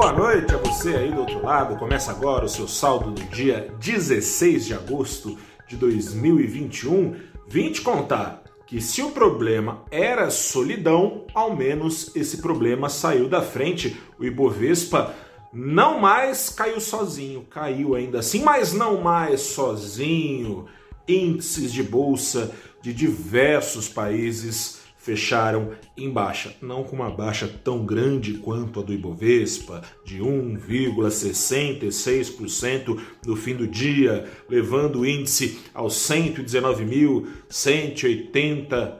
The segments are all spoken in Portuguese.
boa noite a você aí do outro lado. Começa agora o seu saldo do dia 16 de agosto de 2021. Vim te contar que se o problema era solidão, ao menos esse problema saiu da frente. O Ibovespa não mais caiu sozinho, caiu ainda assim, mas não mais sozinho. Índices de bolsa de diversos países fecharam em baixa, não com uma baixa tão grande quanto a do Ibovespa, de 1,66% no fim do dia, levando o índice aos 119.180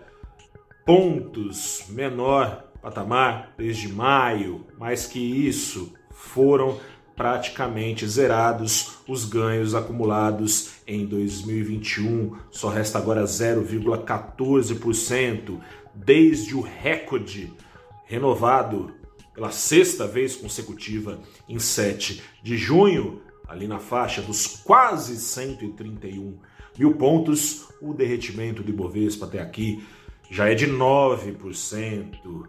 pontos, menor patamar desde maio, mais que isso, foram praticamente zerados os ganhos acumulados em 2021. Só resta agora 0,14% desde o recorde renovado pela sexta vez consecutiva em 7 de junho, ali na faixa dos quase 131 mil pontos, o derretimento do Ibovespa até aqui já é de 9%.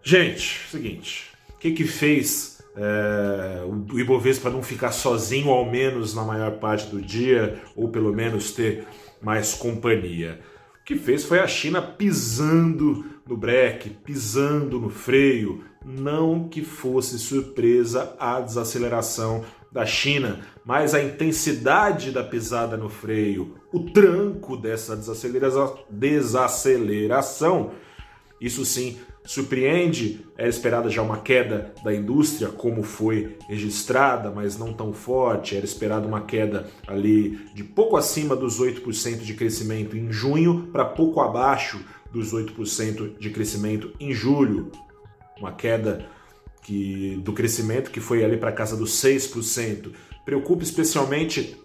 Gente, seguinte, o que que fez é, o Ibovespa não ficar sozinho, ao menos na maior parte do dia, ou pelo menos ter mais companhia? que fez foi a China pisando no breque, pisando no freio. Não que fosse surpresa a desaceleração da China, mas a intensidade da pisada no freio, o tranco dessa desaceleração, isso sim surpreende. Era esperada já uma queda da indústria, como foi registrada, mas não tão forte. Era esperada uma queda ali de pouco acima dos 8% de crescimento em junho para pouco abaixo dos 8% de crescimento em julho. Uma queda que, do crescimento que foi ali para casa dos 6%. Preocupa especialmente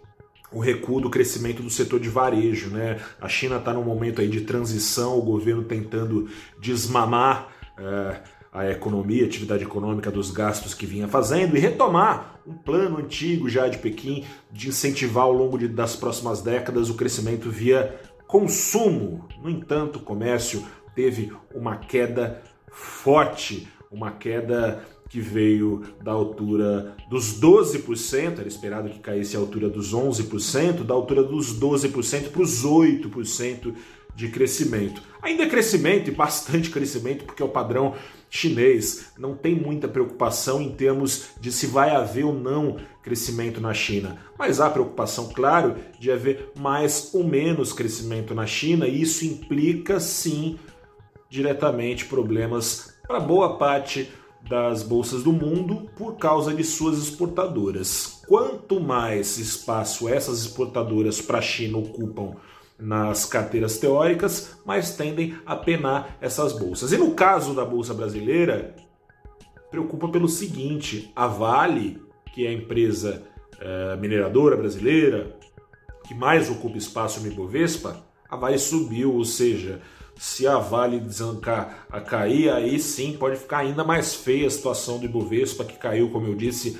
o recuo do crescimento do setor de varejo. Né? A China está num momento aí de transição, o governo tentando desmamar é, a economia, a atividade econômica dos gastos que vinha fazendo e retomar um plano antigo já de Pequim de incentivar ao longo de, das próximas décadas o crescimento via consumo. No entanto, o comércio teve uma queda forte, uma queda que veio da altura dos 12%, era esperado que caísse a altura dos 11%, da altura dos 12% para os 8% de crescimento. Ainda é crescimento e bastante crescimento, porque é o padrão chinês. Não tem muita preocupação em termos de se vai haver ou não crescimento na China. Mas há preocupação, claro, de haver mais ou menos crescimento na China, e isso implica sim diretamente problemas para boa parte das bolsas do mundo por causa de suas exportadoras. Quanto mais espaço essas exportadoras para a China ocupam nas carteiras teóricas, mais tendem a penar essas bolsas. E no caso da bolsa brasileira, preocupa pelo seguinte: a Vale, que é a empresa é, mineradora brasileira que mais ocupa espaço no Ibovespa, a Vale subiu, ou seja, se a Vale desancar a cair, aí sim pode ficar ainda mais feia a situação do Ibovespa, que caiu, como eu disse,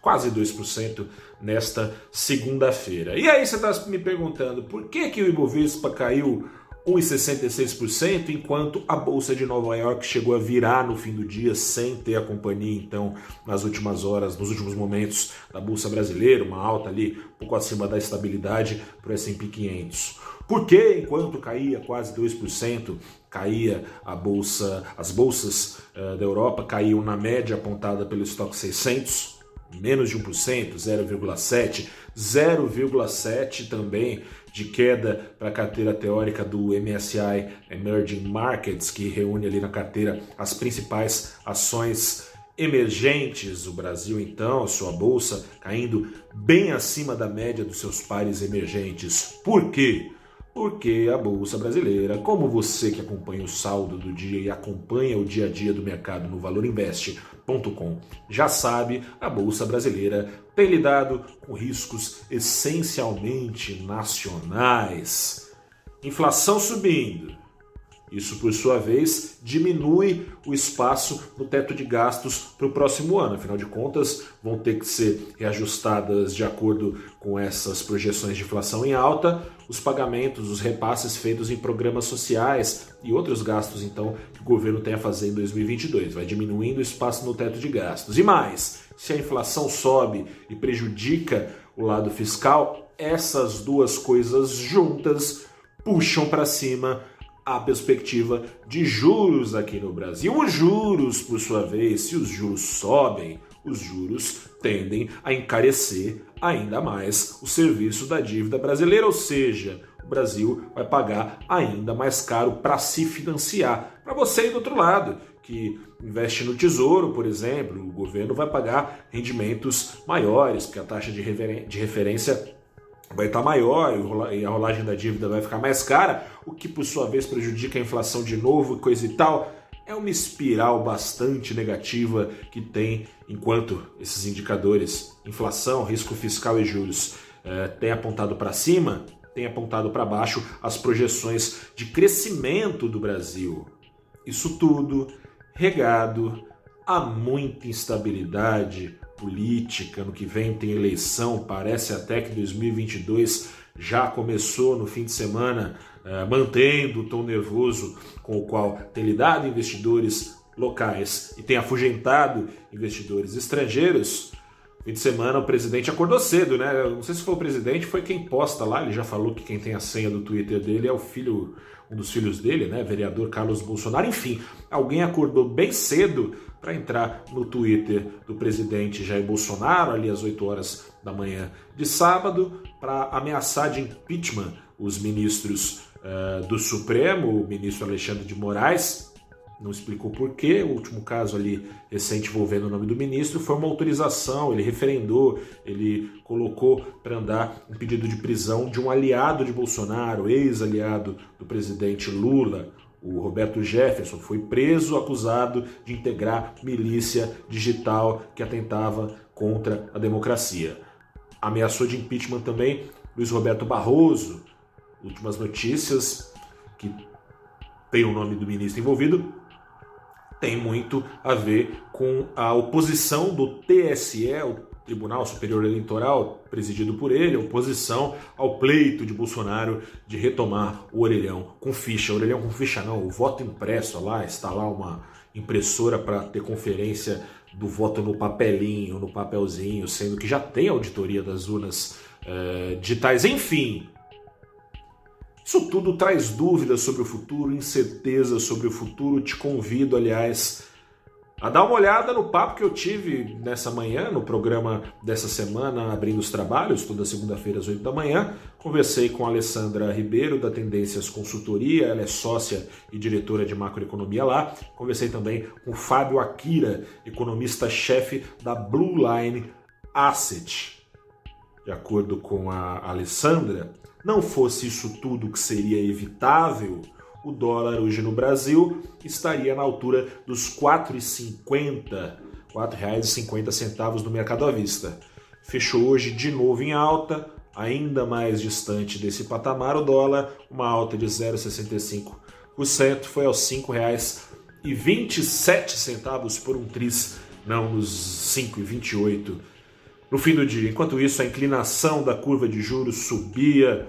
quase 2% nesta segunda-feira. E aí você está me perguntando por que, que o Ibovespa caiu 1,66%, enquanto a Bolsa de Nova York chegou a virar no fim do dia sem ter a companhia, então, nas últimas horas, nos últimos momentos da Bolsa Brasileira, uma alta ali um pouco acima da estabilidade para o S&P 500. Por que, enquanto caía quase 2%, caía a bolsa, as bolsas uh, da Europa caíam na média apontada pelo estoque 600, menos de 1%, 0,7%, 0,7% também de queda para a carteira teórica do MSCI Emerging Markets, que reúne ali na carteira as principais ações emergentes. O Brasil, então, sua bolsa caindo bem acima da média dos seus pares emergentes. Por quê? Porque a Bolsa Brasileira, como você que acompanha o saldo do dia e acompanha o dia a dia do mercado no valorinvest.com, já sabe, a Bolsa Brasileira tem lidado com riscos essencialmente nacionais. Inflação subindo, Isso, por sua vez, diminui o espaço no teto de gastos para o próximo ano. Afinal de contas, vão ter que ser reajustadas de acordo com essas projeções de inflação em alta os pagamentos, os repasses feitos em programas sociais e outros gastos, então, que o governo tem a fazer em 2022. Vai diminuindo o espaço no teto de gastos. E mais, se a inflação sobe e prejudica o lado fiscal, essas duas coisas juntas puxam para cima a perspectiva de juros aqui no Brasil. Os juros, por sua vez, se os juros sobem, os juros tendem a encarecer ainda mais o serviço da dívida brasileira, ou seja, o Brasil vai pagar ainda mais caro para se financiar. Para você aí do outro lado, que investe no tesouro, por exemplo, o governo vai pagar rendimentos maiores, porque a taxa de, referência vai estar maior e a rolagem da dívida vai ficar mais cara, o que por sua vez prejudica a inflação de novo, coisa e tal. É uma espiral bastante negativa que tem enquanto esses indicadores, inflação, risco fiscal e juros, é, têm apontado para cima, tem apontado para baixo as projeções de crescimento do Brasil. Isso tudo regado a muita instabilidade, política, no que vem tem eleição, parece até que 2022 já começou no fim de semana, uh, mantendo o tom nervoso com o qual tem lidado investidores locais e tem afugentado investidores estrangeiros. Fim de semana o presidente acordou cedo, né? Não sei se foi o presidente, foi quem posta lá. Ele já falou que quem tem a senha do Twitter dele é o filho, um dos filhos dele, né? Vereador Carlos Bolsonaro. Enfim, alguém acordou bem cedo para entrar no Twitter do presidente Jair Bolsonaro, ali às 8 horas da manhã de sábado, para ameaçar de impeachment os ministros uh, do Supremo, o ministro Alexandre de Moraes, não explicou porquê. O último caso ali recente envolvendo o nome do ministro foi uma autorização, ele referendou, ele colocou para andar um pedido de prisão de um aliado de Bolsonaro, ex-aliado do presidente Lula, o Roberto Jefferson foi preso acusado de integrar milícia digital que atentava contra a democracia. Ameaçou de impeachment também Luiz Roberto Barroso. Últimas notícias que tem o nome do ministro envolvido tem muito a ver com a oposição do TSE, o Tribunal Superior Eleitoral, presidido por ele, oposição ao pleito de Bolsonaro de retomar o orelhão com ficha. Orelhão com ficha não, o voto impresso lá, está lá uma impressora para ter conferência do voto no papelinho, no papelzinho, sendo que já tem auditoria das urnas é, digitais. Enfim, isso tudo traz dúvidas sobre o futuro, incerteza sobre o futuro. Te convido, aliás, a dar uma olhada no papo que eu tive nessa manhã, no programa dessa semana, abrindo os trabalhos, toda segunda-feira às 8 da manhã. Conversei com a Alessandra Ribeiro, da Tendências Consultoria, ela é sócia e diretora de macroeconomia lá. Conversei também com Fábio Akira, economista-chefe da Blue Line Asset. De acordo com a Alessandra, não fosse isso tudo que seria evitável, o dólar hoje no Brasil estaria na altura dos R$ 4,50, R$ 4,50 no mercado à vista. Fechou hoje de novo em alta, ainda mais distante desse patamar, o dólar, uma alta de 0,65%, foi aos R$ 5,27 por um tris, não nos 5,28 no fim do dia. Enquanto isso, a inclinação da curva de juros subia,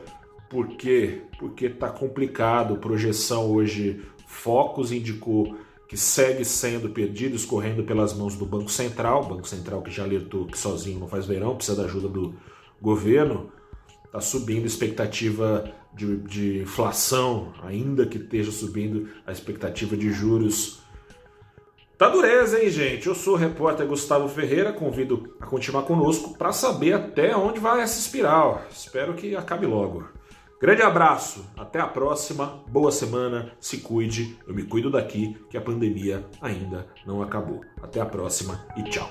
por quê? Porque está complicado. Projeção hoje, Focus indicou que segue sendo perdido, escorrendo pelas mãos do Banco Central. Banco Central que já alertou que sozinho não faz verão, precisa da ajuda do governo. Está subindo a expectativa de, de inflação, ainda que esteja subindo a expectativa de juros. Tá dureza, hein, gente? Eu sou o repórter Gustavo Ferreira, convido a continuar conosco para saber até onde vai essa espiral. Espero que acabe logo. Grande abraço, até a próxima, boa semana, se cuide, eu me cuido daqui, que a pandemia ainda não acabou. Até a próxima e tchau.